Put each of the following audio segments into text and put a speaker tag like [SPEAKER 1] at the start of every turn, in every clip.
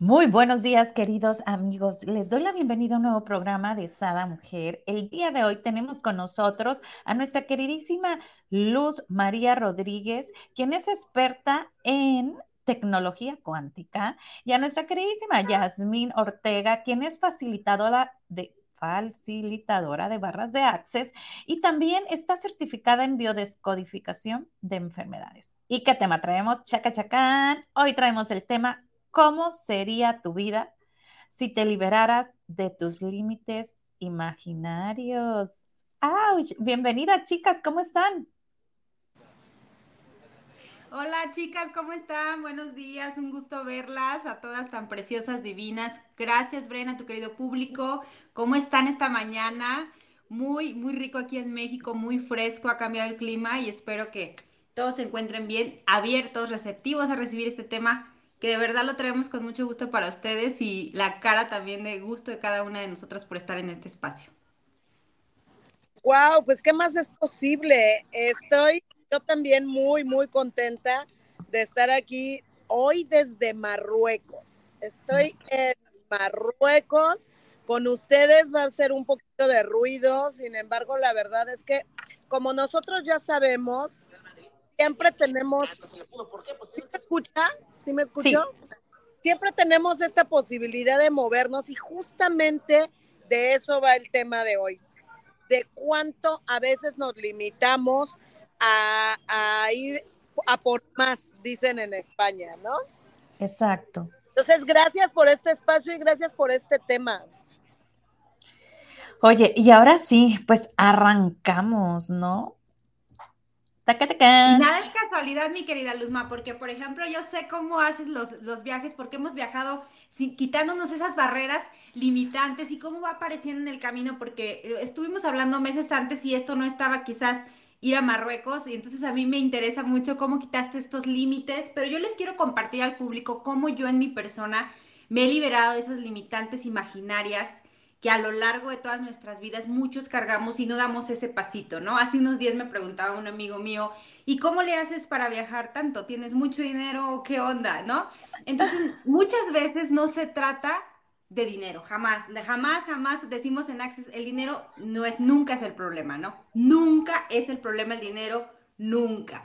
[SPEAKER 1] Muy buenos días, queridos amigos. Les doy la bienvenida a un nuevo programa de Sada Mujer. El día de hoy tenemos con nosotros a nuestra queridísima Luz María Rodríguez, quien es experta en tecnología cuántica, y a nuestra queridísima Yasmín Ortega, quien es facilitadora de de barras de Access y también está certificada en biodescodificación de enfermedades. ¿Y qué tema traemos? Chaca chacán. Hoy traemos el tema ¿Cómo sería tu vida si te liberaras de tus límites imaginarios? ¡Auch! Bienvenida, chicas, ¿cómo están?
[SPEAKER 2] Hola chicas, ¿cómo están? Buenos días, un gusto verlas, a todas tan preciosas, divinas. Gracias, Brena, tu querido público. ¿Cómo están esta mañana? Muy, muy rico aquí en México, muy fresco, ha cambiado el clima y espero que todos se encuentren bien, abiertos, receptivos a recibir este tema que de verdad lo traemos con mucho gusto para ustedes y la cara también de gusto de cada una de nosotras por estar en este espacio.
[SPEAKER 3] Wow, pues qué más es posible. Estoy yo también muy, muy contenta de estar aquí hoy desde Marruecos. Estoy en Marruecos. Con ustedes va a ser un poquito de ruido, sin embargo, la verdad es que como nosotros ya sabemos, siempre tenemos... ¿Sí me escucha? ¿Sí me escuchó? Siempre tenemos esta posibilidad de movernos y justamente de eso va el tema de hoy, de cuánto a veces nos limitamos a, a ir a por más, dicen en España, ¿no?
[SPEAKER 1] Exacto.
[SPEAKER 3] Entonces, gracias por este espacio y gracias por este tema.
[SPEAKER 1] Oye, y ahora sí, pues arrancamos, ¿no?
[SPEAKER 2] Nada es casualidad, mi querida Luzma, porque por ejemplo yo sé cómo haces los, los viajes, porque hemos viajado quitándonos esas barreras limitantes y cómo va apareciendo en el camino, porque eh, estuvimos hablando meses antes y esto no estaba quizás ir a Marruecos y entonces a mí me interesa mucho cómo quitaste estos límites, pero yo les quiero compartir al público cómo yo en mi persona me he liberado de esas limitantes imaginarias que a lo largo de todas nuestras vidas muchos cargamos y no damos ese pasito, ¿no? Hace unos días me preguntaba un amigo mío, ¿y cómo le haces para viajar tanto? ¿Tienes mucho dinero qué onda, no? Entonces, muchas veces no se trata de dinero, jamás, jamás, jamás decimos en Access, el dinero no es, nunca es el problema, ¿no? Nunca es el problema el dinero, nunca.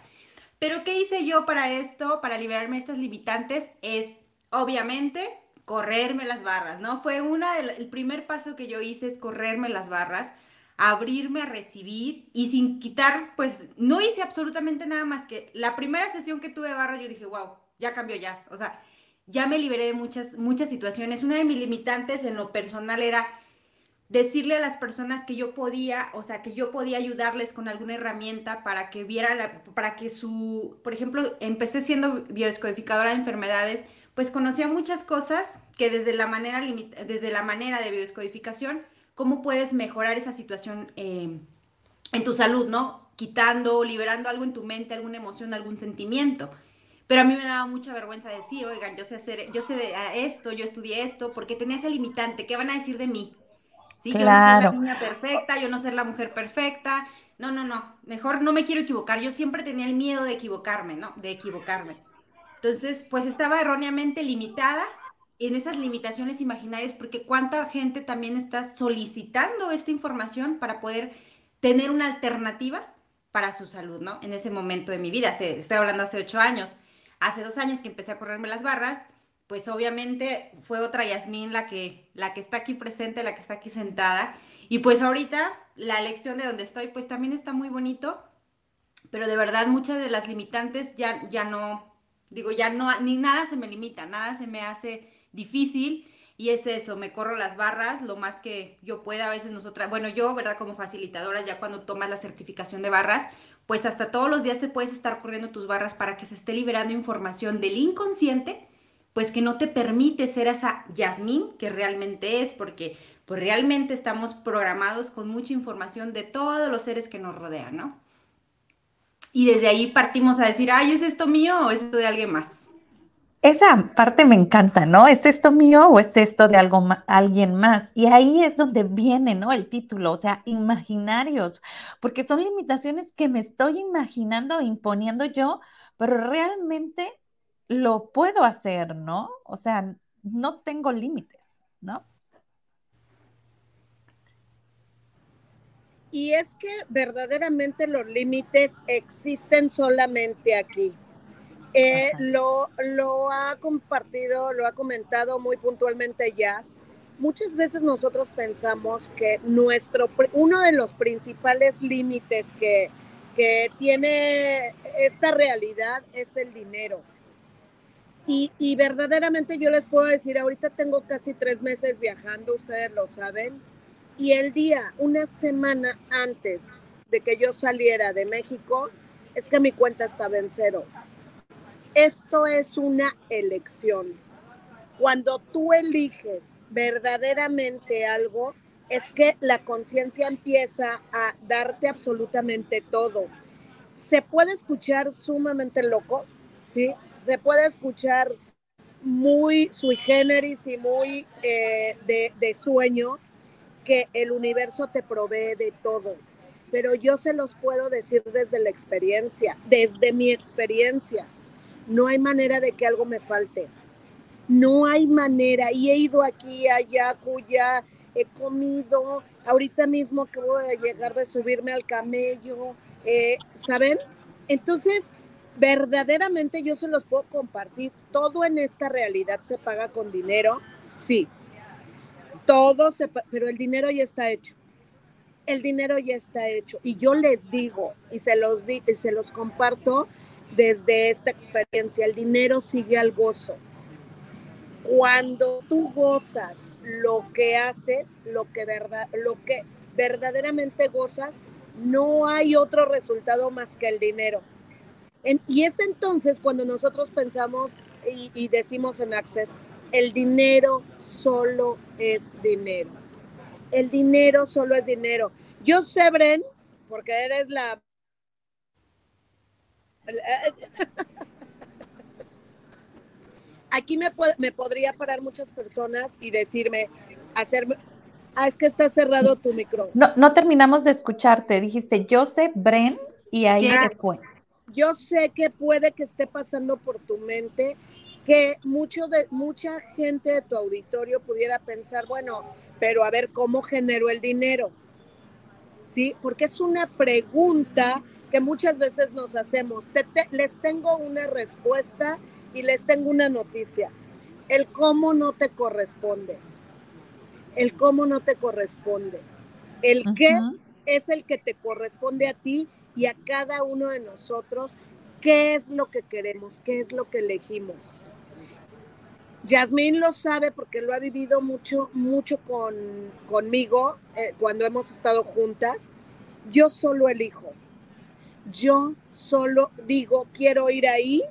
[SPEAKER 2] Pero ¿qué hice yo para esto, para liberarme de estas limitantes? Es, obviamente, correrme las barras, ¿no? Fue una el primer paso que yo hice es correrme las barras, abrirme a recibir y sin quitar, pues no hice absolutamente nada más que la primera sesión que tuve de barra yo dije, wow, ya cambió jazz, o sea, ya me liberé de muchas, muchas situaciones. Una de mis limitantes en lo personal era decirle a las personas que yo podía, o sea, que yo podía ayudarles con alguna herramienta para que vieran, para que su, por ejemplo, empecé siendo biodescodificadora de enfermedades, pues conocía muchas cosas que desde la manera, desde la manera de biodescodificación, cómo puedes mejorar esa situación eh, en tu salud, ¿no? Quitando, liberando algo en tu mente, alguna emoción, algún sentimiento. Pero a mí me daba mucha vergüenza decir, oigan, yo sé hacer, yo sé de esto, yo estudié esto, porque tenía ese limitante, ¿qué van a decir de mí? ¿Sí? Claro. Yo no ser la niña perfecta, yo no ser la mujer perfecta. No, no, no, mejor no me quiero equivocar. Yo siempre tenía el miedo de equivocarme, ¿no? De equivocarme. Entonces, pues estaba erróneamente limitada en esas limitaciones imaginarias, porque cuánta gente también está solicitando esta información para poder tener una alternativa para su salud, ¿no? En ese momento de mi vida, estoy hablando hace ocho años, hace dos años que empecé a correrme las barras, pues obviamente fue otra Yasmín la que, la que está aquí presente, la que está aquí sentada, y pues ahorita la lección de donde estoy, pues también está muy bonito, pero de verdad muchas de las limitantes ya, ya no, Digo, ya no, ni nada se me limita, nada se me hace difícil. Y es eso, me corro las barras lo más que yo pueda. A veces nosotras, bueno, yo, ¿verdad? Como facilitadora, ya cuando tomas la certificación de barras, pues hasta todos los días te puedes estar corriendo tus barras para que se esté liberando información del inconsciente, pues que no te permite ser esa Yasmín que realmente es, porque pues realmente estamos programados con mucha información de todos los seres que nos rodean, ¿no? Y desde ahí partimos a decir, ay, ¿es esto mío o es esto de alguien más?
[SPEAKER 1] Esa parte me encanta, ¿no? ¿Es esto mío o es esto de algo alguien más? Y ahí es donde viene, ¿no? El título, o sea, imaginarios, porque son limitaciones que me estoy imaginando imponiendo yo, pero realmente lo puedo hacer, ¿no? O sea, no tengo límites, ¿no?
[SPEAKER 3] Y es que verdaderamente los límites existen solamente aquí. Eh, lo, lo ha compartido, lo ha comentado muy puntualmente Jazz. Muchas veces nosotros pensamos que nuestro, uno de los principales límites que, que tiene esta realidad es el dinero. Y, y, verdaderamente yo les puedo decir, ahorita tengo casi tres meses viajando, ustedes lo saben, y el día, una semana antes de que yo saliera de México, es que mi cuenta estaba en ceros. Esto es una elección. Cuando tú eliges verdaderamente algo, es que la conciencia empieza a darte absolutamente todo. Se puede escuchar sumamente loco, ¿sí? Se puede escuchar muy sui generis y muy eh, de, de sueño, que el universo te provee de todo. Pero yo se los puedo decir desde la experiencia, desde mi experiencia no hay manera de que algo me falte. No hay manera. Y he ido aquí, allá, cuya, he comido. Ahorita mismo que voy a llegar de subirme al camello. Eh, ¿Saben? Entonces, verdaderamente yo se los puedo compartir. Todo en esta realidad se paga con dinero, sí. Todo se, pero el dinero ya está hecho. El dinero ya está hecho. Y yo les digo, y se los, di, y se los comparto, desde esta experiencia. El dinero sigue al gozo. Cuando tú gozas lo que haces, lo que, verdad, lo que verdaderamente gozas, no hay otro resultado más que el dinero. y es entonces cuando nosotros pensamos y, y decimos en Access, el dinero solo es dinero. El dinero solo es dinero. Yo sé, Bren, porque eres la Aquí me, me podría parar muchas personas y decirme, hacerme, ah, es que está cerrado tu micrófono.
[SPEAKER 1] No, no terminamos de escucharte, dijiste, yo sé, Bren, y ahí se fue.
[SPEAKER 3] Yo sé que puede que esté pasando por tu mente que mucho de, mucha gente de tu auditorio pudiera pensar, bueno, pero a ver cómo generó el dinero. ¿Sí? Porque es una pregunta que muchas veces nos hacemos. les tengo una respuesta y les tengo una noticia. El cómo no te corresponde. El cómo no te corresponde. El qué es el que te corresponde a ti y a cada uno de nosotros. ¿Qué es lo que queremos? ¿Qué es lo que elegimos? Yasmín lo sabe porque lo ha vivido mucho, mucho con, conmigo eh, cuando hemos estado juntas. Yo solo elijo. Yo solo digo, quiero ir ahí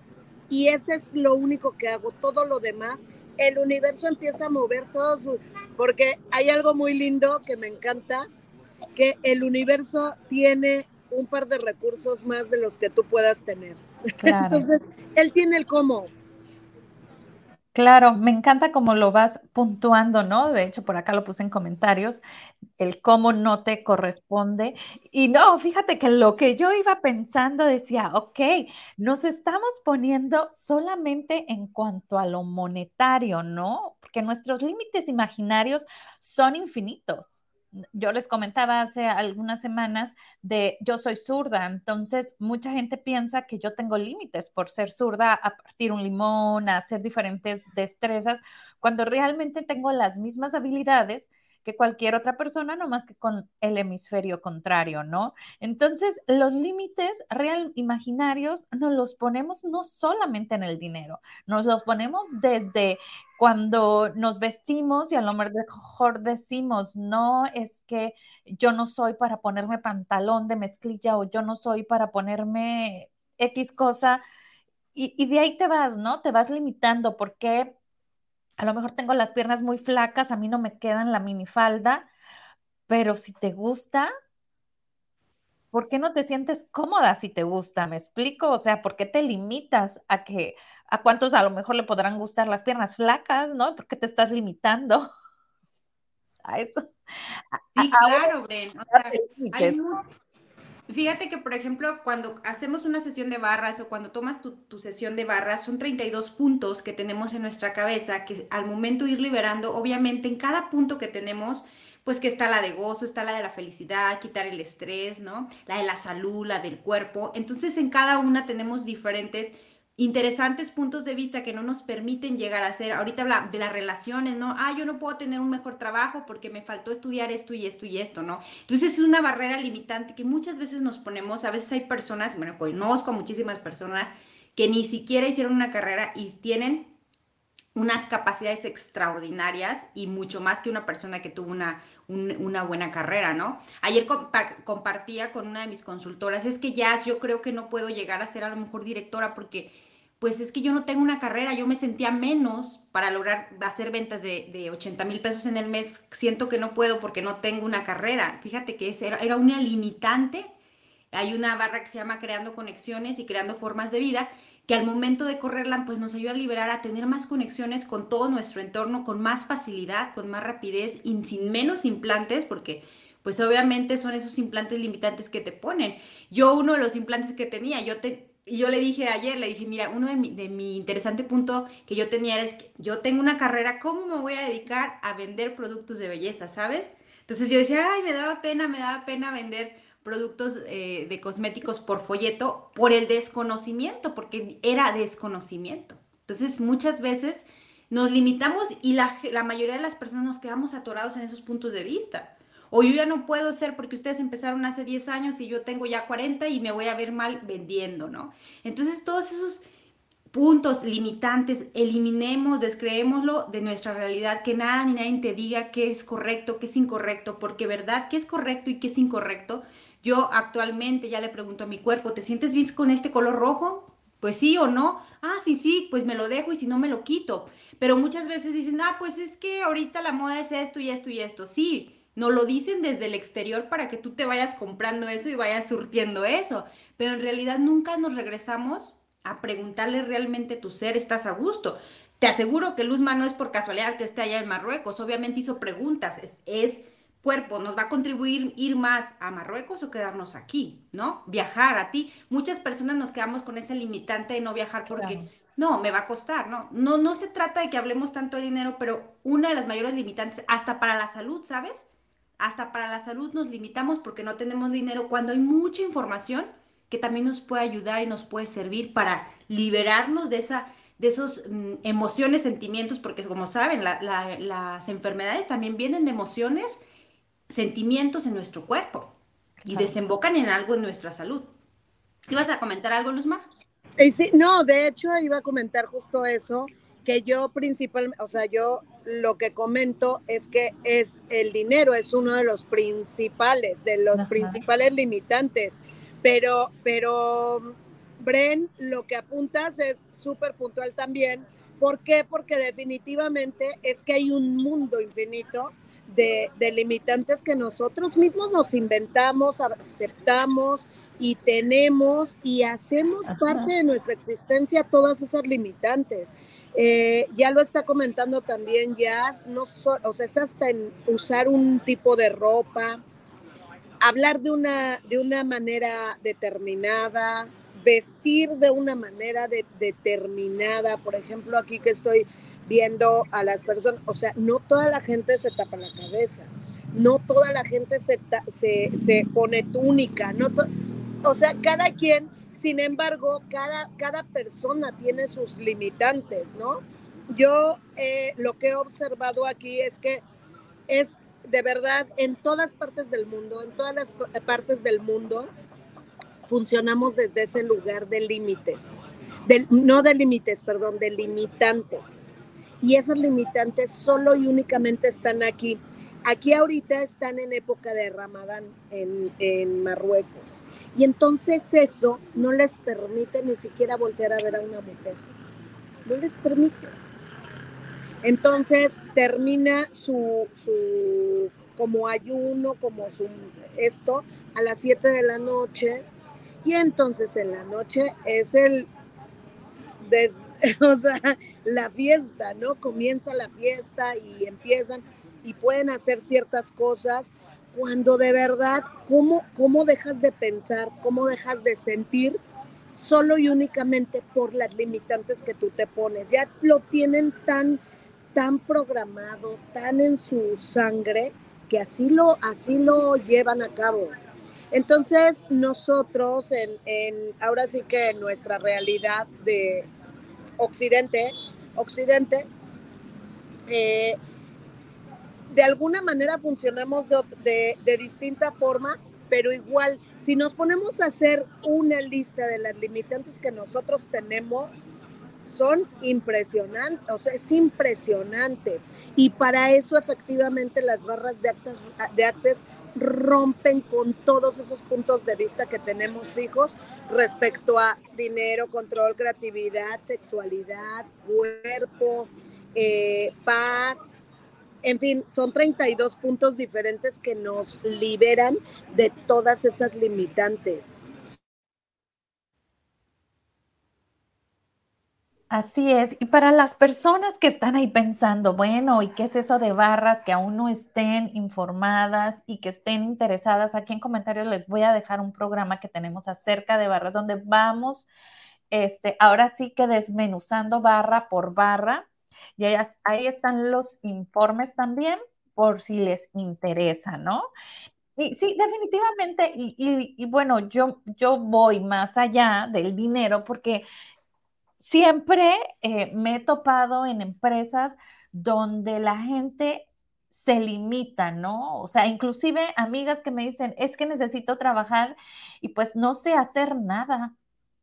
[SPEAKER 3] y ese es lo único que hago. Todo lo demás, el universo empieza a mover todo su... Porque hay algo muy lindo que me encanta, que el universo tiene un par de recursos más de los que tú puedas tener. Entonces, él tiene el cómo.
[SPEAKER 1] Claro, me encanta cómo lo vas puntuando, ¿no? De hecho, por acá lo puse en comentarios, el cómo no te corresponde. Y no, fíjate que lo que yo iba pensando decía, ok, nos estamos poniendo solamente en cuanto a lo monetario, ¿no? Porque nuestros límites imaginarios son infinitos yo les comentaba hace algunas semanas de yo soy zurda, entonces mucha gente piensa que yo tengo límites por ser zurda a partir un limón, a hacer diferentes destrezas, cuando realmente tengo las mismas habilidades que cualquier otra persona, no más que con el hemisferio contrario, ¿no? Entonces, los límites real imaginarios nos los ponemos no solamente en el dinero, nos los ponemos desde cuando nos vestimos y a lo mejor decimos, no es que yo no soy para ponerme pantalón de mezclilla o yo no soy para ponerme X cosa. Y, y de ahí te vas, ¿no? Te vas limitando porque a lo mejor tengo las piernas muy flacas, a mí no me quedan la minifalda, pero si te gusta, ¿por qué no te sientes cómoda si te gusta? ¿Me explico? O sea, ¿por qué te limitas a que a cuántos a lo mejor le podrán gustar las piernas flacas, ¿no? ¿Por qué te estás limitando a eso?
[SPEAKER 2] Sí, claro, Bren. Fíjate que, por ejemplo, cuando hacemos una sesión de barras o cuando tomas tu, tu, sesión de barras, son 32 puntos que tenemos en nuestra cabeza que al momento ir liberando, obviamente en cada punto que tenemos, pues que está la de gozo, está la de la felicidad, quitar el estrés, ¿no? La de la salud, la del cuerpo. Entonces en cada una tenemos diferentes interesantes puntos de vista que no nos permiten llegar a ser, ahorita habla de las relaciones, ¿no? Ah, yo no puedo tener un mejor trabajo porque me faltó estudiar esto y esto y esto, ¿no? Entonces es una barrera limitante que muchas veces nos ponemos, a veces hay personas, bueno, conozco a muchísimas personas que ni siquiera hicieron una carrera y tienen unas capacidades extraordinarias y mucho más que una persona que tuvo una, una buena carrera, ¿no? Ayer compartía con una de mis consultoras, es que ya yo creo que no puedo llegar a ser a lo mejor directora porque pues es que yo no tengo una carrera, yo me sentía menos para lograr hacer ventas de, de 80 mil pesos en el mes, siento que no puedo porque no tengo una carrera. Fíjate que era, era una limitante. Hay una barra que se llama Creando Conexiones y Creando Formas de Vida que al momento de correrla pues nos ayuda a liberar, a tener más conexiones con todo nuestro entorno, con más facilidad, con más rapidez y sin menos implantes, porque pues obviamente son esos implantes limitantes que te ponen. Yo uno de los implantes que tenía, yo te, yo le dije ayer, le dije, mira, uno de mi, de mi interesante punto que yo tenía es que yo tengo una carrera, ¿cómo me voy a dedicar a vender productos de belleza, sabes? Entonces yo decía, ay, me daba pena, me daba pena vender productos eh, de cosméticos por folleto por el desconocimiento, porque era desconocimiento. Entonces, muchas veces nos limitamos y la, la, mayoría de las personas nos quedamos atorados en esos puntos de vista. O yo ya no puedo ser porque ustedes empezaron hace 10 años y yo tengo ya 40 y me voy a ver mal vendiendo, ¿no? Entonces, todos esos puntos limitantes, eliminemos, descreémoslo de nuestra realidad, que nada ni nadie te diga qué es correcto, qué es incorrecto, porque verdad, qué es correcto y qué es incorrecto, yo actualmente ya le pregunto a mi cuerpo, ¿te sientes bien con este color rojo? Pues sí o no. Ah, sí, sí, pues me lo dejo y si no me lo quito. Pero muchas veces dicen, ah, pues es que ahorita la moda es esto y esto y esto. Sí, no lo dicen desde el exterior para que tú te vayas comprando eso y vayas surtiendo eso. Pero en realidad nunca nos regresamos a preguntarle realmente tu ser, ¿estás a gusto? Te aseguro que Luzma no es por casualidad que esté allá en Marruecos. Obviamente hizo preguntas. Es, es cuerpo nos va a contribuir ir más a Marruecos o quedarnos aquí, ¿no? Viajar a ti. Muchas personas nos quedamos con ese limitante de no viajar porque no, me va a costar, ¿no? No no se trata de que hablemos tanto de dinero, pero una de las mayores limitantes hasta para la salud, ¿sabes? Hasta para la salud nos limitamos porque no tenemos dinero cuando hay mucha información que también nos puede ayudar y nos puede servir para liberarnos de esa de esos mm, emociones, sentimientos, porque como saben, las enfermedades también vienen de emociones sentimientos en nuestro cuerpo y desembocan en algo en nuestra salud. ¿Ibas a comentar algo, Luzma?
[SPEAKER 3] Eh, sí, no, de hecho iba a comentar justo eso, que yo principalmente, o sea, yo lo que comento es que es el dinero es uno de los principales, de los principales limitantes, pero, pero, Bren, lo que apuntas es súper puntual también. ¿Por qué? Porque definitivamente es que hay un mundo infinito de, limitantes que nosotros mismos nos inventamos, aceptamos y tenemos y hacemos parte de nuestra existencia todas esas limitantes. Eh, ya lo está comentando también Jazz, no o sea, es hasta en usar un tipo de ropa, hablar de una, de una manera determinada, vestir de una manera determinada. Por ejemplo, aquí que estoy viendo a las personas, o sea, no toda la gente se tapa la cabeza, no toda la gente se, se, se pone túnica, no o sea, cada quien, sin embargo, cada, cada persona tiene sus limitantes, ¿no? Yo eh, lo que he observado aquí es que es de verdad en todas partes del mundo, en todas las partes del mundo, funcionamos desde ese lugar de límites, no de límites, perdón, de limitantes y esas limitantes solo y únicamente están aquí. Aquí ahorita están en época de Ramadán en, Marruecos. Y entonces eso no les permite ni siquiera voltear a ver a una mujer. No les permite. Entonces termina su, como ayuno, como su, esto, a las 7 de la noche. Y entonces en la noche es el, o sea, la fiesta, ¿no? Comienza la fiesta y empiezan y pueden hacer ciertas cosas cuando de verdad, ¿cómo, cómo dejas de pensar, cómo dejas de sentir solo y únicamente por las limitantes que tú te pones? Ya lo tienen tan, tan programado, tan en su sangre, que así lo, así lo llevan a cabo. Entonces, nosotros, en, en ahora sí que nuestra realidad de Occidente, Occidente, eh, de alguna manera funcionamos de, distinta forma, pero igual, si nos ponemos a hacer una lista de las limitantes que nosotros tenemos, son impresionantes, o sea, es impresionante. Y para eso efectivamente las barras de access, de rompen con todos esos puntos de vista que tenemos fijos respecto a dinero, control, creatividad, sexualidad, cuerpo, eh, paz, en fin, son 32 puntos diferentes que nos liberan de todas esas limitantes.
[SPEAKER 1] Así es. Y para las personas que están ahí pensando, bueno, ¿y qué es eso de barras que aún no estén informadas y que estén interesadas? Aquí en comentarios les voy a dejar un programa que tenemos acerca de barras donde vamos, este, ahora sí que desmenuzando barra por barra y ahí, están los informes también por si les interesa, ¿no? Y sí, definitivamente, y, bueno, yo, yo voy más allá del dinero porque siempre eh, me he topado en empresas donde la gente se limita, ¿no? O sea, inclusive amigas que me dicen, es que necesito trabajar y pues no sé hacer nada.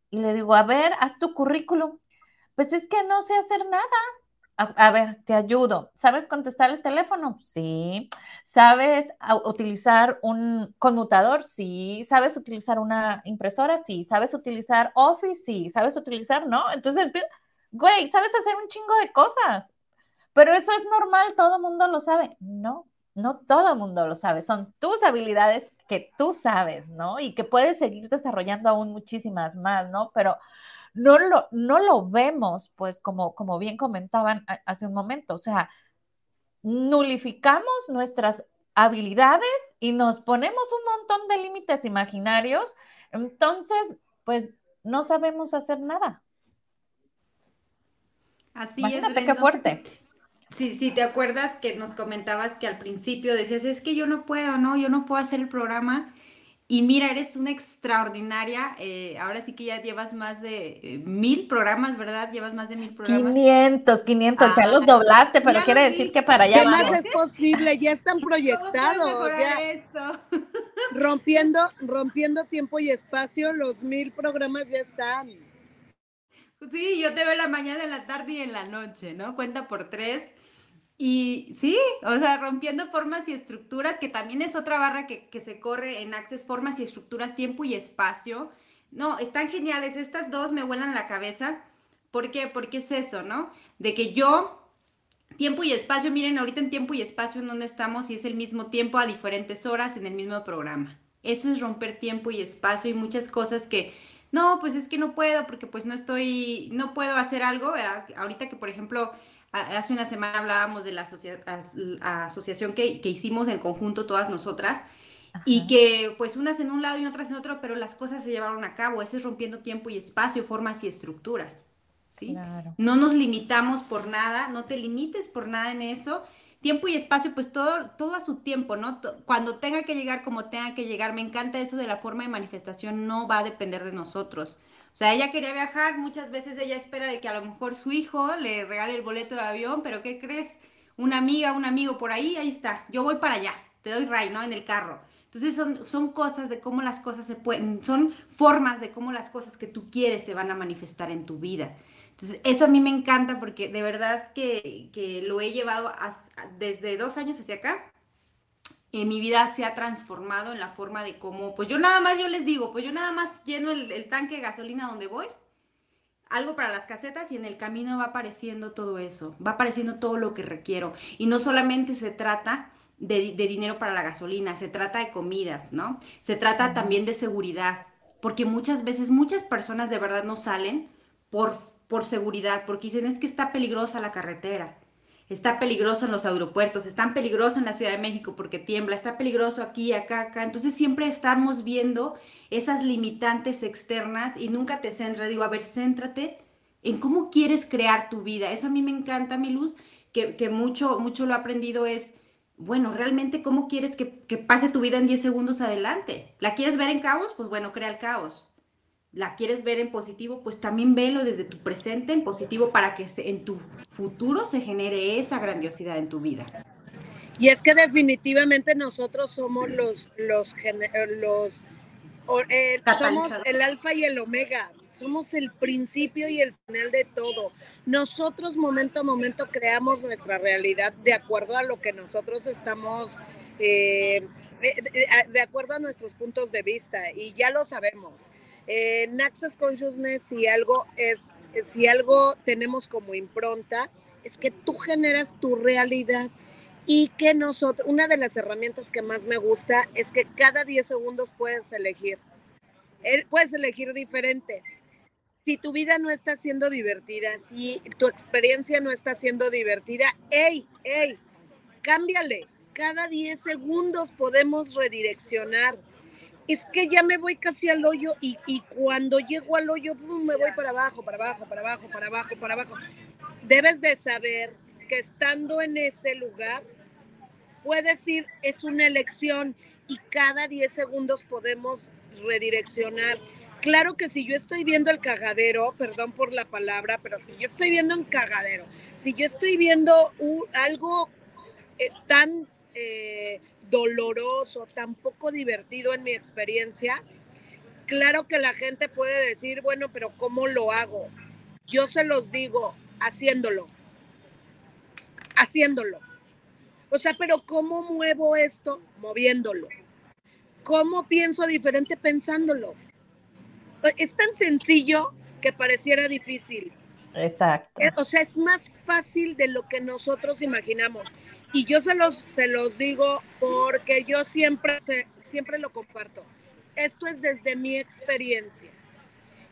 [SPEAKER 1] Y le digo, a ver, haz tu currículum. Pues es que no sé hacer nada. A, ver, te ayudo. ¿Sabes contestar el teléfono? Sí. ¿Sabes utilizar un conmutador? Sí. ¿Sabes utilizar una impresora? Sí. ¿Sabes utilizar Office? Sí. ¿Sabes utilizar? No. Entonces, güey, ¿sabes hacer un chingo de cosas? Pero eso es normal, todo mundo lo sabe. No, no todo el mundo lo sabe. Son tus habilidades que tú sabes, ¿no? Y que puedes seguir desarrollando aún muchísimas más, ¿no? Pero no lo, no lo vemos, pues como, como bien comentaban hace un momento, o sea, nulificamos nuestras habilidades y nos ponemos un montón de límites imaginarios, entonces, pues no sabemos hacer nada.
[SPEAKER 2] Así Imagínate es. qué fuerte. Sí, sí, te acuerdas que nos comentabas que al principio decías, es que yo no puedo, ¿no? Yo no puedo hacer el programa y mira, eres una extraordinaria. Eh, ahora sí que ya llevas más de eh, mil programas, ¿verdad? Llevas más de mil programas.
[SPEAKER 1] 500, 500, ya los doblaste, pero quiere decir que para allá.
[SPEAKER 3] ¿Qué más es posible? Ya están proyectados. Ya. Esto? rompiendo, rompiendo tiempo y espacio, los mil programas ya están.
[SPEAKER 2] Sí, yo te veo en la mañana, en la tarde y en la noche, ¿no? Cuenta por tres. Y sí, o sea, rompiendo formas y estructuras, que también es otra barra que, se corre en Access, formas y estructuras, tiempo y espacio. No, están geniales. Estas dos me vuelan la cabeza. ¿Por qué? Porque es eso, ¿no? De que yo, tiempo y espacio, miren, ahorita en tiempo y espacio en donde estamos y es el mismo tiempo a diferentes horas en el mismo programa. Eso es romper tiempo y espacio y muchas cosas que, no, pues es que no puedo porque pues no estoy, no puedo hacer algo. Ahorita que, por ejemplo, Hace una semana hablábamos de la asociación que, hicimos en conjunto todas nosotras y que pues unas en un lado y otras en otro, pero las cosas se llevaron a cabo. Ese es rompiendo tiempo y espacio, formas y estructuras. ¿sí? No nos limitamos por nada, no te limites por nada en eso. Tiempo y espacio, pues todo, todo a su tiempo, ¿no? Cuando tenga que llegar como tenga que llegar. Me encanta eso de la forma de manifestación, no va a depender de nosotros. O sea, ella quería viajar, muchas veces ella espera de que a lo mejor su hijo le regale el boleto de avión, pero ¿qué crees? Una amiga, un amigo por ahí, ahí está, yo voy para allá, te doy ray, ¿no? En el carro. Entonces son, son cosas de cómo las cosas se pueden, son formas de cómo las cosas que tú quieres se van a manifestar en tu vida. Entonces, eso a mí me encanta porque de verdad que, que lo he llevado desde dos años hacia acá eh, mi vida se ha transformado en la forma de cómo, pues yo nada más, yo les digo, pues yo nada más lleno el, tanque de gasolina donde voy, algo para las casetas y en el camino va apareciendo todo eso, va apareciendo todo lo que requiero. Y no solamente se trata de, dinero para la gasolina, se trata de comidas, ¿no? Se trata también de seguridad, porque muchas veces muchas personas de verdad no salen por, por seguridad, porque dicen es que está peligrosa la carretera, está peligroso en los aeropuertos, está peligroso en la Ciudad de México porque tiembla, está peligroso aquí, acá, acá. Entonces siempre estamos viendo esas limitantes externas y nunca te centras. Digo, a ver, céntrate en cómo quieres crear tu vida. Eso a mí me encanta, mi luz, que, que mucho, mucho lo he aprendido es bueno, realmente, ¿cómo quieres que, pase tu vida en 10 segundos adelante? ¿La quieres ver en caos? Pues bueno, crea el caos. ¿La quieres ver en positivo? Pues también velo desde tu presente en positivo para que en tu futuro se genere esa grandiosidad en tu vida.
[SPEAKER 3] Y es que definitivamente nosotros somos los, los, los eh, somos el alfa y el omega, somos el principio y el final de todo. Nosotros momento a momento creamos nuestra realidad de acuerdo a lo que nosotros estamos, eh, de, acuerdo a nuestros puntos de vista y ya lo sabemos. En Access Consciousness, si algo es, si algo tenemos como impronta, es que tú generas tu realidad y que nosotros, una de las herramientas que más me gusta es que cada 10 segundos puedes elegir. Puedes elegir diferente si tu vida no está siendo divertida, si tu experiencia no está siendo divertida, hey, hey, cámbiale. Cada 10 segundos podemos redireccionar. Es que ya me voy casi al hoyo y, cuando llego al hoyo me voy para abajo, para abajo, para abajo, para abajo, para abajo. Debes de saber que estando en ese lugar, puedes ir, es una elección y cada 10 segundos podemos redireccionar Claro que si yo estoy viendo el cagadero, perdón por la palabra, pero si yo estoy viendo un cagadero, si yo estoy viendo algo eh, tan eh, doloroso, tan poco divertido en mi experiencia, claro que la gente puede decir, bueno, pero ¿cómo lo hago? Yo se los digo, haciéndolo, haciéndolo. O sea, pero ¿cómo muevo esto? Moviéndolo. ¿Cómo pienso diferente pensándolo? es tan sencillo que pareciera difícil.
[SPEAKER 1] Exacto.
[SPEAKER 3] Eh, o sea, es más fácil de lo que nosotros imaginamos. Y yo se los, se los digo porque yo siempre, siempre lo comparto. Esto es desde mi experiencia.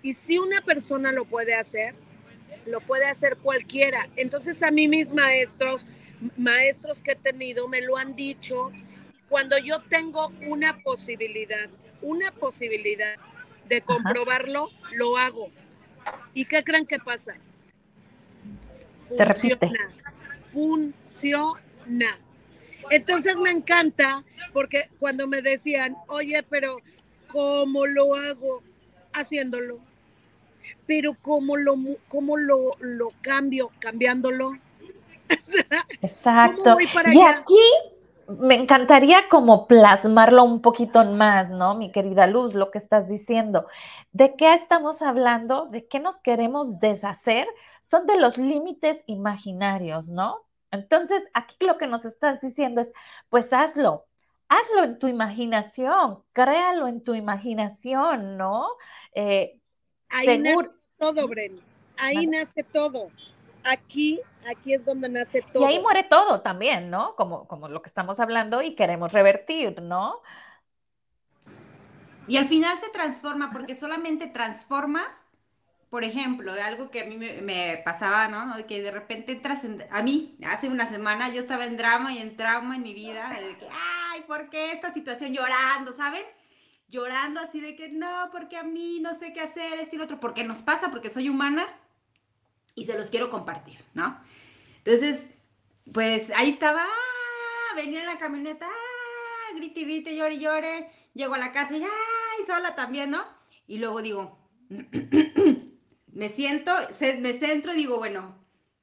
[SPEAKER 3] Y si una persona lo puede hacer, lo puede hacer cualquiera. Entonces a mí mis maestros, maestros que he tenido, me lo han dicho. Cuando yo tengo una posibilidad, una posibilidad de comprobarlo, lo hago. ¿Y qué creen que pasa?
[SPEAKER 1] Funciona, Se repite.
[SPEAKER 3] Funciona. Entonces me encanta porque cuando me decían, oye, pero ¿cómo lo hago? Haciéndolo. Pero ¿cómo lo, cómo lo, lo cambio? Cambiándolo.
[SPEAKER 1] Exacto. y aquí me encantaría como plasmarlo un poquito más, ¿no? Mi querida Luz, lo que estás diciendo. ¿De qué estamos hablando? ¿De qué nos queremos deshacer? Son de los límites imaginarios, ¿no? Entonces, aquí lo que nos estás diciendo es, pues hazlo, hazlo en tu imaginación, créalo en tu imaginación, ¿no?
[SPEAKER 3] Eh, Ahí nace todo, Bren. Ahí nace todo. Aquí aquí es donde nace todo.
[SPEAKER 1] Y ahí muere todo también, ¿no? Como, como lo que estamos hablando y queremos revertir, ¿no?
[SPEAKER 2] Y al final se transforma porque solamente transformas, por ejemplo, algo que a mí me, pasaba, ¿no? Que de repente entras en, a mí, hace una semana yo estaba en drama y en trauma en mi vida, de que, ay, ¿por qué esta situación llorando, ¿saben? Llorando así de que no, porque a mí no sé qué hacer, esto y lo otro, porque nos pasa, porque soy humana y se los quiero compartir, ¿no? Entonces, pues ahí estaba, ¡ah! venía en la camioneta, ¡ah! grite, grite, llore, llore, llego a la casa y ¡ay! sola también, ¿no? Y luego digo, me siento, me centro y digo, bueno,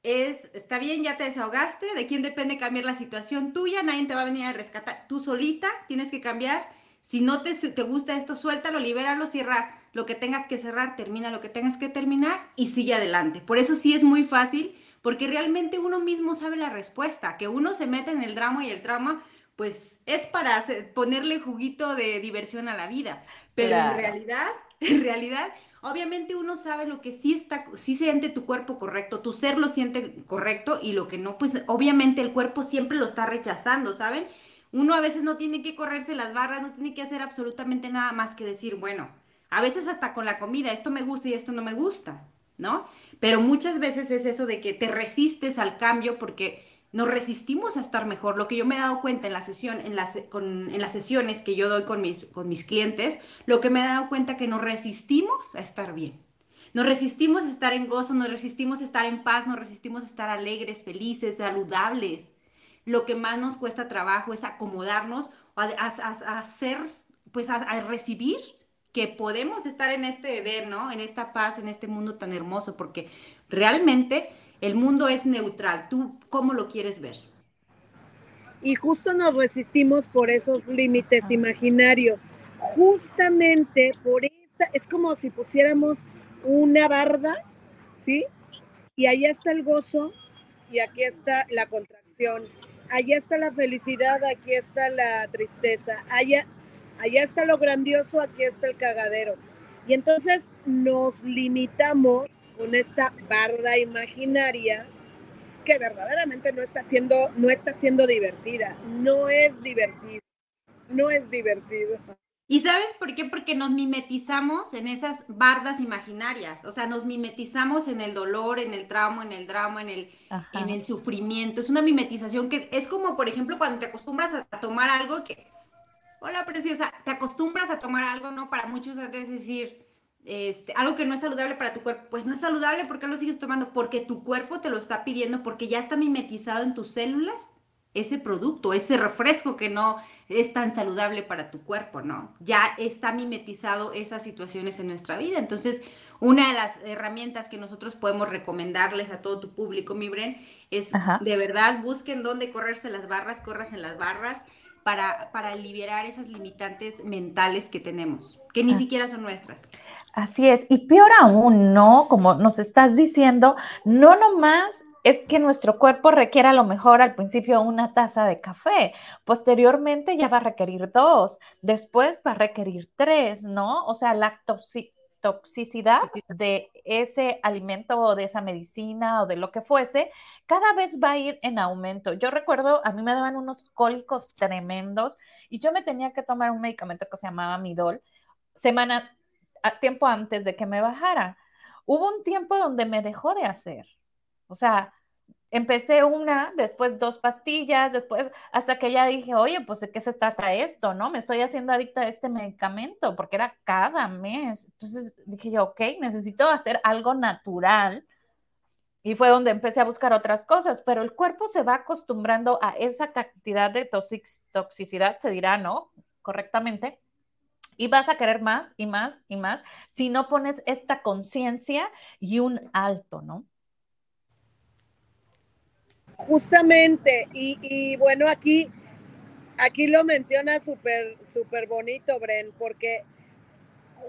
[SPEAKER 2] es, está bien, ya te desahogaste, de quién depende cambiar la situación tuya, nadie te va a venir a rescatar, tú solita tienes que cambiar, si no te, te gusta esto, suéltalo, libéralo, cierra lo que tengas que cerrar, termina lo que tengas que terminar y sigue adelante. Por eso sí es muy fácil, porque realmente uno mismo sabe la respuesta, que uno se mete en el drama y el trauma, pues es para ponerle juguito de diversión a la vida. Pero en realidad, en realidad, obviamente uno sabe lo que sí está, sí siente tu cuerpo correcto, tu ser lo siente correcto y lo que no, pues obviamente el cuerpo siempre lo está rechazando, ¿saben? Uno a veces no tiene que correrse las barras, no tiene que hacer absolutamente nada más que decir, bueno, a veces hasta con la comida, esto me gusta y esto no me gusta, ¿no? Pero muchas veces es eso de que te resistes al cambio porque nos resistimos a estar mejor. Lo que yo me he dado cuenta en la sesión, en las, las sesiones que yo doy con mis, con clientes, lo que me he dado cuenta que nos resistimos a estar bien. Nos resistimos a estar en gozo, nos resistimos a estar en paz, nos resistimos a estar alegres, felices, saludables. Lo que más nos cuesta trabajo es acomodarnos, a, a, hacer, pues a, recibir que podemos estar en este Edén, ¿no? En esta paz, en este mundo tan hermoso, porque realmente el mundo es neutral. ¿Tú cómo lo quieres ver?
[SPEAKER 3] Y justo nos resistimos por esos límites imaginarios. Justamente por esta, es como si pusiéramos una barda, ¿sí? Y allá está el gozo y aquí está la contracción. Allá está la felicidad, aquí está la tristeza. Allá, allá está lo grandioso, aquí está el cagadero. Y entonces nos limitamos con esta barda imaginaria que verdaderamente no está siendo, no está siendo divertida, no es divertido, no es divertido.
[SPEAKER 2] ¿Y sabes por qué? Porque nos mimetizamos en esas bardas imaginarias, o sea, nos mimetizamos en el dolor, en el trauma, en el drama, en el, en el sufrimiento. Es una mimetización que es como, por ejemplo, cuando te acostumbras a tomar algo que, hola preciosa, te acostumbras a tomar algo, ¿no? Para muchos es decir, este, algo que no es saludable para tu cuerpo, pues no es saludable, ¿por qué lo sigues tomando? Porque tu cuerpo te lo está pidiendo, porque ya está mimetizado en tus células ese producto, ese refresco que no es tan saludable para tu cuerpo, ¿no? Ya está mimetizado esas situaciones en nuestra vida. Entonces, una de las herramientas que nosotros podemos recomendarles a todo tu público, mi Bren, es de verdad busquen dónde correrse las barras, corras en las barras para, para liberar esas limitantes mentales que tenemos, que ni siquiera son nuestras.
[SPEAKER 1] Así es, y peor aún, ¿no? Como nos estás diciendo, no nomás es que nuestro cuerpo requiere a lo mejor al principio una taza de café, posteriormente ya va a requerir dos, después va a requerir tres, ¿no? O sea, la toxicidad de ese alimento o de esa medicina o de lo que fuese, cada vez va a ir en aumento. Yo recuerdo, a mí me daban unos cólicos tremendos y yo me tenía que tomar un medicamento que se llamaba Midol semana tiempo antes de que me bajara. Hubo un tiempo donde me dejó de hacer. O sea, empecé una, después dos pastillas, después hasta que ya dije, oye, pues de qué se trata esto, ¿no? Me estoy haciendo adicta a este medicamento porque era cada mes. Entonces dije yo, ok, necesito hacer algo natural. Y fue donde empecé a buscar otras cosas, pero el cuerpo se va acostumbrando a esa cantidad de toxicidad, se dirá, ¿no? Correctamente y vas a querer más y más y más si no pones esta conciencia y un alto, ¿no?
[SPEAKER 3] Justamente, y, bueno, aquí, aquí lo menciona súper, súper bonito, Bren, porque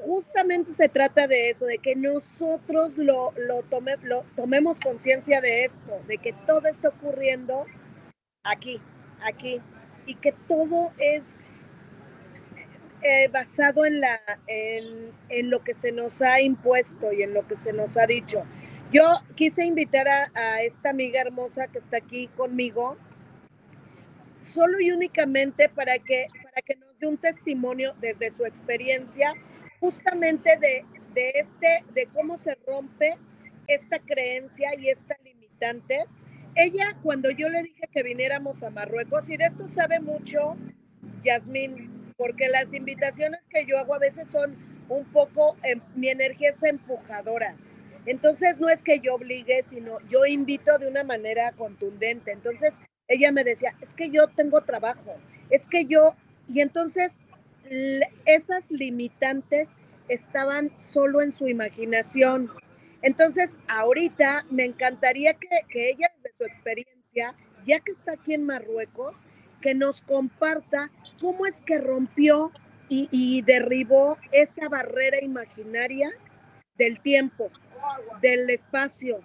[SPEAKER 3] justamente se trata de eso, de que nosotros lo, lo, lo tomemos conciencia de esto, de que todo está ocurriendo aquí, aquí, y que todo es eh, basado en, la, en, en, lo que se nos ha impuesto y en lo que se nos ha dicho. Yo quise invitar a, a esta amiga hermosa que está aquí conmigo, solo y únicamente para que, para que nos dé un testimonio desde su experiencia, justamente de, de, este, de cómo se rompe esta creencia y esta limitante. Ella, cuando yo le dije que viniéramos a Marruecos, y de esto sabe mucho Yasmín, porque las invitaciones que yo hago a veces son un poco, em, mi energía es empujadora. Entonces no es que yo obligue, sino yo invito de una manera contundente. Entonces ella me decía, es que yo tengo trabajo, es que yo, y entonces esas limitantes estaban solo en su imaginación. Entonces ahorita me encantaría que, que ella desde su experiencia, ya que está aquí en Marruecos, que nos comparta cómo es que rompió y, derribó esa barrera imaginaria del tiempo, del espacio,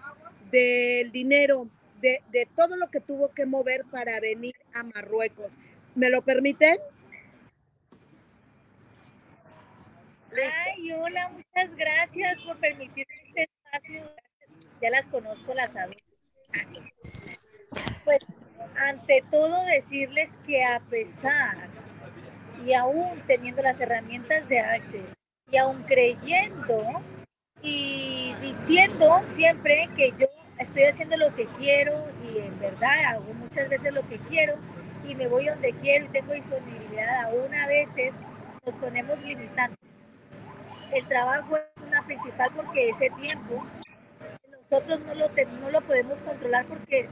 [SPEAKER 3] del dinero, de, todo lo que tuvo que mover para venir a Marruecos. ¿Me lo permiten?
[SPEAKER 4] Ay, hola, muchas gracias por permitirme este espacio. Ya las conozco, las adoro. Pues ante todo decirles que a pesar y aún teniendo las herramientas de Access y aún creyendo y diciendo siempre que yo estoy haciendo lo que quiero y en verdad hago muchas veces lo que quiero y me voy donde quiero y tengo disponibilidad, aún a veces nos ponemos limitantes. El trabajo es una principal porque ese tiempo nosotros no lo, no lo podemos controlar porque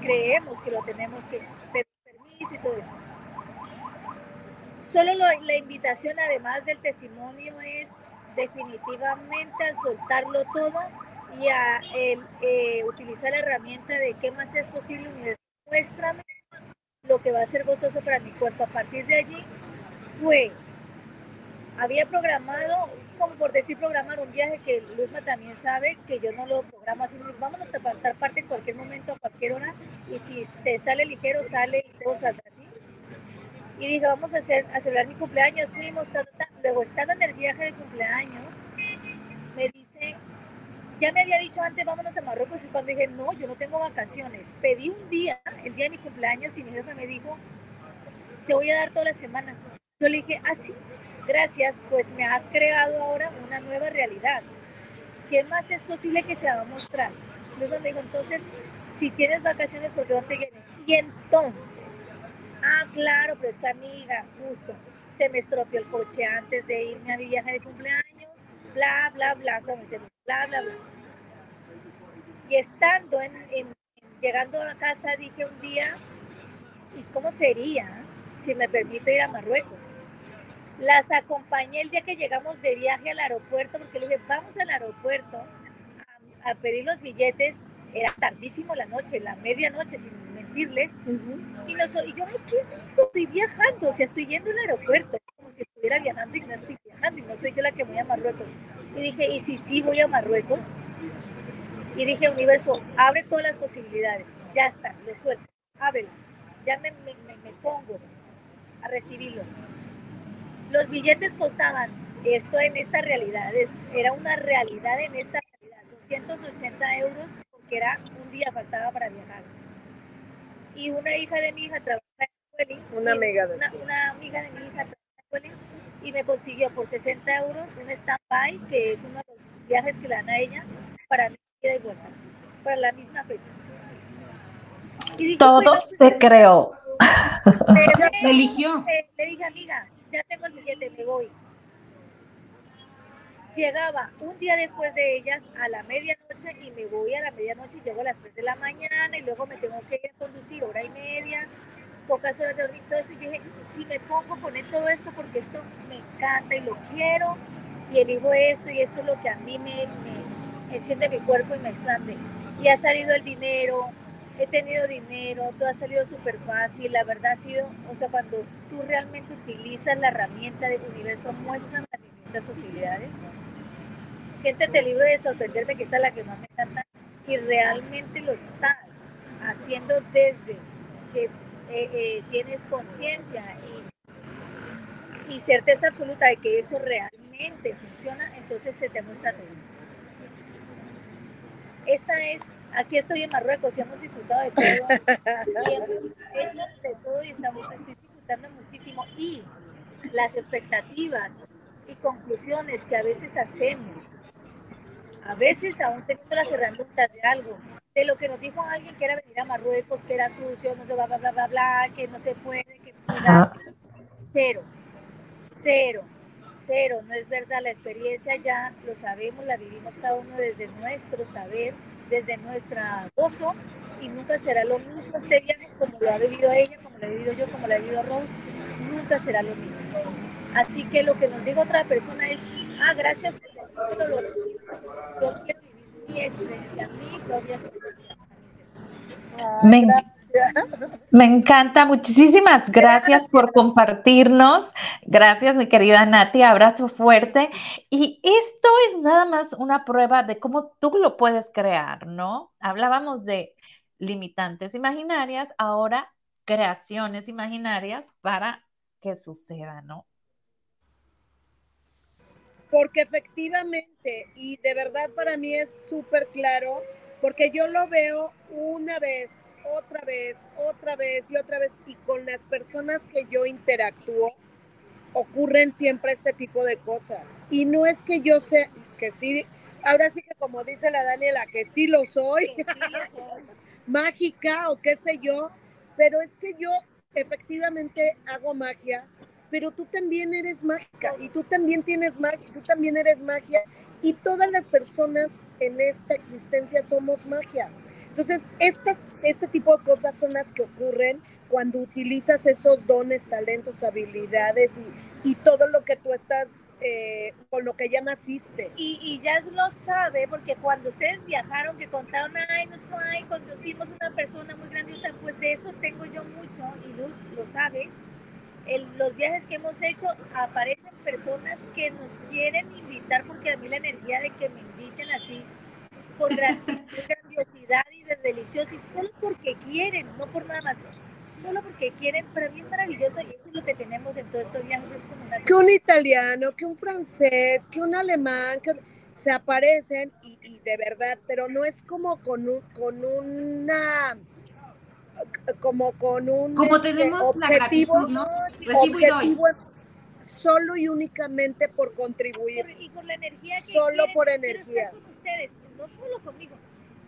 [SPEAKER 4] creemos que lo tenemos que pedir permiso y todo esto. Solo la invitación, además del testimonio, es definitivamente al soltarlo todo y a eh, utilizar la herramienta de qué más es posible, universo, muéstrame lo que va a ser gozoso para mi cuerpo. A partir de allí fue, había programado, como por decir programar un viaje que Luzma también sabe que yo no lo programo así, vámonos a apartar parte en cualquier momento, a cualquier hora, y si se sale ligero, sale y todo saldrá así. Y dije, vamos a, hacer, a celebrar mi cumpleaños, fuimos, luego estando en el viaje de cumpleaños, me dice, ya me había dicho antes, vámonos a Marruecos, y cuando dije, no, yo no tengo vacaciones, pedí un día, el día de mi cumpleaños, y mi jefe me dijo, te voy a dar toda la semana. Yo le dije, ah, sí, gracias, pues me has creado ahora una nueva realidad. ¿Qué más es posible que se va a mostrar? Luego me dijo, entonces, si tienes vacaciones, ¿por qué no te vienes? Y entonces, ah, claro, pero esta amiga, justo, se me estropeó el coche antes de irme a mi viaje de cumpleaños, bla, bla, bla, como bla, bla, bla. Y estando en, llegando a casa, dije un día, ¿y cómo sería si me permito ir a Marruecos? Las acompañé el día que llegamos de viaje al aeropuerto, porque le dije, vamos al aeropuerto a, pedir los billetes. Era tardísimo la noche, la medianoche, sin mentirles. y, yo, ay, qué rico, estoy viajando, o sea, estoy yendo al aeropuerto, como si estuviera viajando y no estoy viajando, y no soy yo la que voy a Marruecos. Y dije, ¿y si sí voy a Marruecos? Y dije, universo, abre todas las posibilidades. Ya está, lo suelto, ábrelas. Ya me, me, me pongo a recibirlo. Los billetes costaban, esto en esta realidad, es, era una realidad en esta realidad, 280 euros porque era un día faltaba para viajar. Y una hija de mi hija trabaja en Welling.
[SPEAKER 3] Una amiga de
[SPEAKER 4] una, una amiga de mi hija trabaja en Welling y me consiguió por 60 euros un stand-by, que es uno de los viajes que le dan a ella, para mi ida y vuelta, para la misma fecha.
[SPEAKER 1] Todo pues, se creó.
[SPEAKER 2] Le, eligió.
[SPEAKER 4] Le, dije, amiga, ya tengo el billete, me voy. Llegaba un día después de ellas a la medianoche y me voy a la medianoche y llego a las 3 de la mañana y luego me tengo que ir a conducir hora y media pocas horas de dormir, todo eso. Y dije, si me pongo a todo esto porque esto me encanta y lo quiero y elijo esto y esto es lo que a mí me, me enciende mi cuerpo y me expande. Y ha salido el dinero, he tenido dinero, todo ha salido súper fácil. La verdad ha sido, o sea, cuando tú realmente utilizas la herramienta del universo, muestran las infinitas posibilidades. Siéntete libre de sorprenderme, que esta es la que más me encanta, y realmente lo estás haciendo desde que eh, eh, tienes conciencia y, y, certeza absoluta de que eso realmente funciona, entonces se te muestra todo. Esta es, aquí estoy en Marruecos y hemos disfrutado de todo. Y hemos hecho de todo y estamos estoy disfrutando muchísimo. Y las expectativas y conclusiones que a veces hacemos, a veces aún teniendo las herramientas de algo, de lo que nos dijo alguien que era venir a Marruecos, que era sucio, no se va, bla, bla, bla, bla, que no se puede, que. Cero, cero, cero, no es verdad. La experiencia ya lo sabemos, la vivimos cada uno desde nuestro saber, desde nuestra gozo, y nunca será lo mismo este viaje como lo ha vivido ella, como lo he vivido yo, como lo ha vivido Rose, nunca será lo mismo. Así que lo que nos diga otra persona es, ah, gracias por decirlo, lo recibo. Yo quiero mi experiencia, mi propia experiencia.
[SPEAKER 1] Me, me, encanta, muchísimas gracias, por compartirnos. Gracias, mi querida Nati, abrazo fuerte. Y esto es nada más una prueba de cómo tú lo puedes crear, ¿no? Hablábamos de limitantes imaginarias, ahora creaciones imaginarias para que suceda, ¿no?
[SPEAKER 3] porque efectivamente, y de verdad para mí es súper claro, porque yo lo veo una vez, otra vez, otra vez y otra vez, y con las personas que yo interactúo, ocurren siempre este tipo de cosas. Y no es que yo sé que sí, ahora sí que como dice la Daniela, que sí lo soy, mágica o qué sé yo, pero es que yo efectivamente hago magia, pero tú también eres mágica y tú también tienes magia, tú también eres magia y todas las personas en esta existencia somos magia. Entonces, estas, este tipo de cosas son las que ocurren cuando utilizas esos dones, talentos, habilidades y, y todo lo que tú estás, eh, con lo que ya naciste.
[SPEAKER 4] Y, y ya lo sabe, porque cuando ustedes viajaron, que contaron, ay, no soy, conocimos una persona muy grandiosa, pues de eso tengo yo mucho, y Luz lo sabe. Los viajes que hemos hecho aparecen personas que nos quieren invitar, porque a mí la energía de que me inviten así, por grandiosidad y de delicioso, y solo porque quieren, no por nada más, solo porque quieren, para mí es maravilloso y eso es lo que tenemos en todos estos viajes, es como una...
[SPEAKER 3] Que un italiano, que un francés, que un alemán, que se aparecen y, y de verdad, pero no es como con, un, con una como con un
[SPEAKER 2] como este, tenemos objetivo, la gratitud, ¿no?
[SPEAKER 3] Recibo y doy. solo y únicamente por contribuir
[SPEAKER 4] por, y por la energía que
[SPEAKER 3] solo
[SPEAKER 4] quieren,
[SPEAKER 3] por energía
[SPEAKER 4] con ustedes no solo conmigo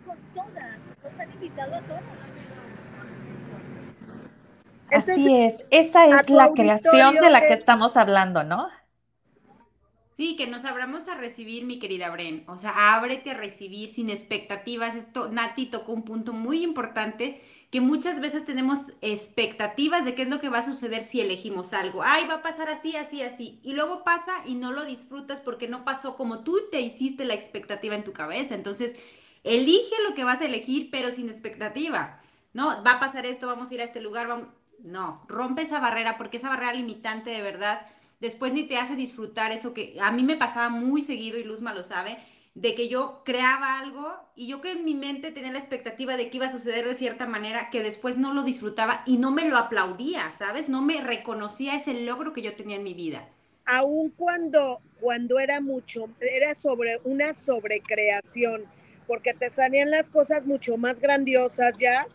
[SPEAKER 4] con todas nos han invitado a todas
[SPEAKER 1] Entonces, Así es, esa es la creación de la que estamos hablando, ¿no?
[SPEAKER 2] Sí, que nos abramos a recibir, mi querida Bren. O sea, ábrete a recibir sin expectativas. Esto, Nati tocó un punto muy importante que muchas veces tenemos expectativas de qué es lo que va a suceder si elegimos algo. Ay, va a pasar así, así, así. Y luego pasa y no lo disfrutas porque no pasó como tú te hiciste la expectativa en tu cabeza. Entonces, elige lo que vas a elegir, pero sin expectativa. No, va a pasar esto, vamos a ir a este lugar. No, rompe esa barrera porque esa barrera limitante de verdad después ni te hace disfrutar eso que a mí me pasaba muy seguido y Luzma lo sabe, de que yo creaba algo y yo que en mi mente tenía la expectativa de que iba a suceder de cierta manera, que después no lo disfrutaba y no me lo aplaudía, ¿sabes? No me reconocía ese logro que yo tenía en mi vida.
[SPEAKER 3] Aun cuando, cuando era mucho, era sobre una sobrecreación, porque te salían las cosas mucho más grandiosas ya,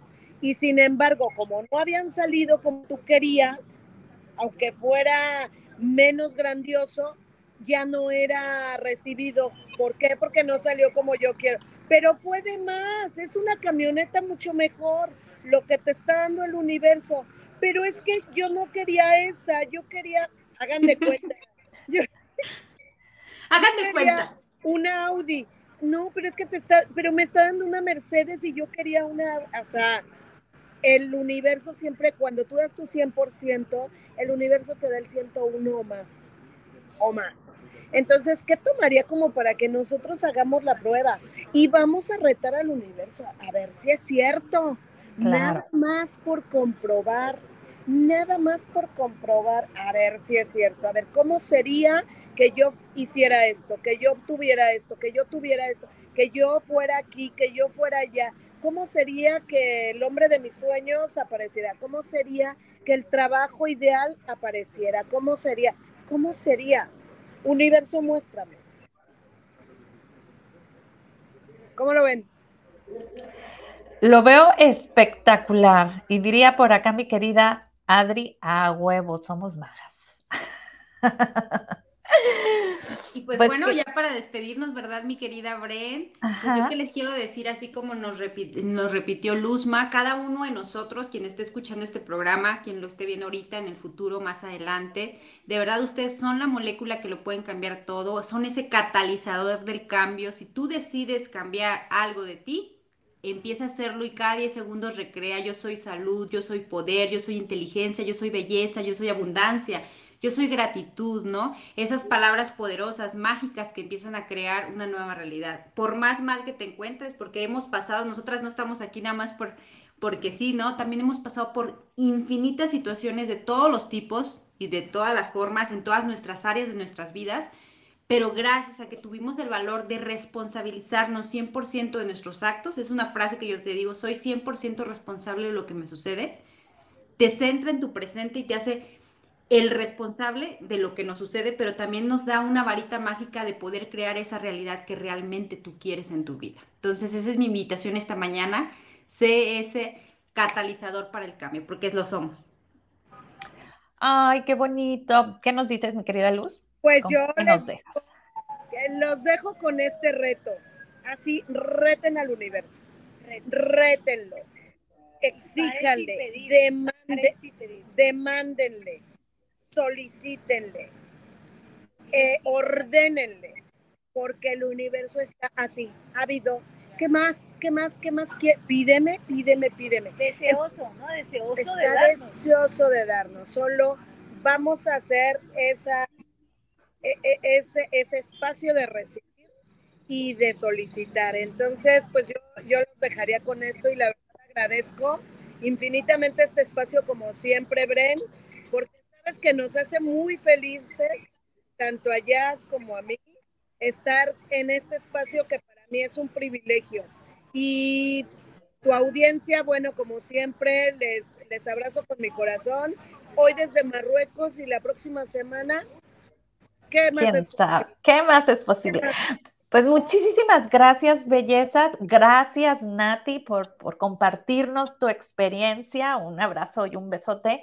[SPEAKER 3] y sin embargo, como no habían salido como tú querías, aunque fuera menos grandioso, ya no era recibido. ¿Por qué? Porque no salió como yo quiero. Pero fue de más, es una camioneta mucho mejor, lo que te está dando el universo. Pero es que yo no quería esa, yo quería, hagan de cuenta.
[SPEAKER 2] hagan de cuenta.
[SPEAKER 3] Una Audi. No, pero es que te está, pero me está dando una Mercedes y yo quería una, o sea, el universo siempre, cuando tú das tu 100%, el universo te da el 101 o más o más. Entonces, ¿qué tomaría como para que nosotros hagamos la prueba? Y vamos a retar al universo a ver si es cierto. Nada más por comprobar, nada más por comprobar, a ver si es cierto. A ver, ¿cómo sería que yo hiciera esto, que yo tuviera esto, que yo tuviera esto, que yo fuera aquí, que yo fuera allá? ¿Cómo sería que el hombre de mis sueños apareciera? ¿Cómo sería que el trabajo ideal apareciera? ¿Cómo sería? ¿Cómo sería? Universo, muéstrame. ¿Cómo lo ven?
[SPEAKER 1] Lo veo espectacular. Y diría por acá mi querida Adri, a huevo, somos magas.
[SPEAKER 2] Y pues, pues bueno, ya para despedirnos, ¿verdad, mi querida Bren? Pues yo que les quiero decir, así como nos, nos repitió Luzma, cada uno de nosotros, quien esté escuchando este programa, quien lo esté viendo ahorita, en el futuro, más adelante, de verdad ustedes son la molécula que lo pueden cambiar todo, son ese catalizador del cambio. Si tú decides cambiar algo de ti, empieza a hacerlo y cada 10 segundos recrea, yo soy salud, yo soy poder, yo soy inteligencia, yo soy belleza, yo soy abundancia yo soy gratitud, ¿no? Esas palabras poderosas, mágicas que empiezan a crear una nueva realidad. Por más mal que te encuentres, porque hemos pasado, nosotras no estamos aquí nada más por, porque sí, ¿no? También hemos pasado por infinitas situaciones de todos los tipos y de todas las formas, en todas nuestras áreas de nuestras vidas, pero gracias a que tuvimos el valor de responsabilizarnos 100% de nuestros actos, es una frase que yo te digo, soy 100% responsable de lo que me sucede, te centra en tu presente y te hace el responsable de lo que nos sucede, pero también nos da una varita mágica de poder crear esa realidad que realmente tú quieres en tu vida. Entonces, esa es mi invitación esta mañana. Sé ese catalizador para el cambio, porque lo somos.
[SPEAKER 1] Ay, qué bonito. ¿Qué nos dices, mi querida Luz?
[SPEAKER 3] Pues yo les, nos dejas? los dejo con este reto. Así, reten al universo. Rétenlo. Exíjanle. demándenle solicítenle, eh, ordénenle, porque el universo está así, ávido. ¿Qué más? ¿Qué más? ¿Qué más? Pídeme, pídeme, pídeme.
[SPEAKER 4] Deseoso, ¿no? Deseoso
[SPEAKER 3] está
[SPEAKER 4] de darnos.
[SPEAKER 3] Deseoso de darnos. Solo vamos a hacer esa, e, e, ese, ese espacio de recibir y de solicitar. Entonces, pues yo, yo los dejaría con esto y la verdad agradezco infinitamente este espacio como siempre, Bren, porque que nos hace muy felices, tanto a Jazz como a mí, estar en este espacio que para mí es un privilegio. Y tu audiencia, bueno, como siempre, les, les abrazo con mi corazón. Hoy desde Marruecos y la próxima semana,
[SPEAKER 1] ¿qué más ¿Quién sabe? ¿Qué más es posible? Pues muchísimas gracias, bellezas. Gracias, Nati, por, por compartirnos tu experiencia. Un abrazo y un besote.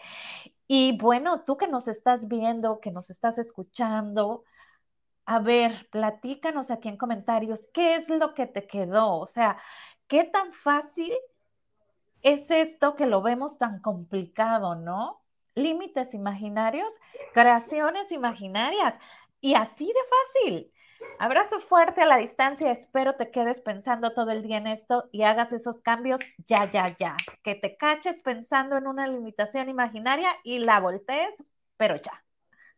[SPEAKER 1] Y bueno, tú que nos estás viendo, que nos estás escuchando, a ver, platícanos aquí en comentarios, ¿qué es lo que te quedó? O sea, ¿qué tan fácil es esto que lo vemos tan complicado, no? Límites imaginarios, creaciones imaginarias y así de fácil. Abrazo fuerte a la distancia. Espero te quedes pensando todo el día en esto y hagas esos cambios ya, ya, ya. Que te caches pensando en una limitación imaginaria y la voltees, pero ya.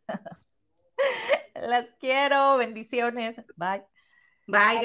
[SPEAKER 1] Las quiero. Bendiciones. Bye.
[SPEAKER 2] Bye.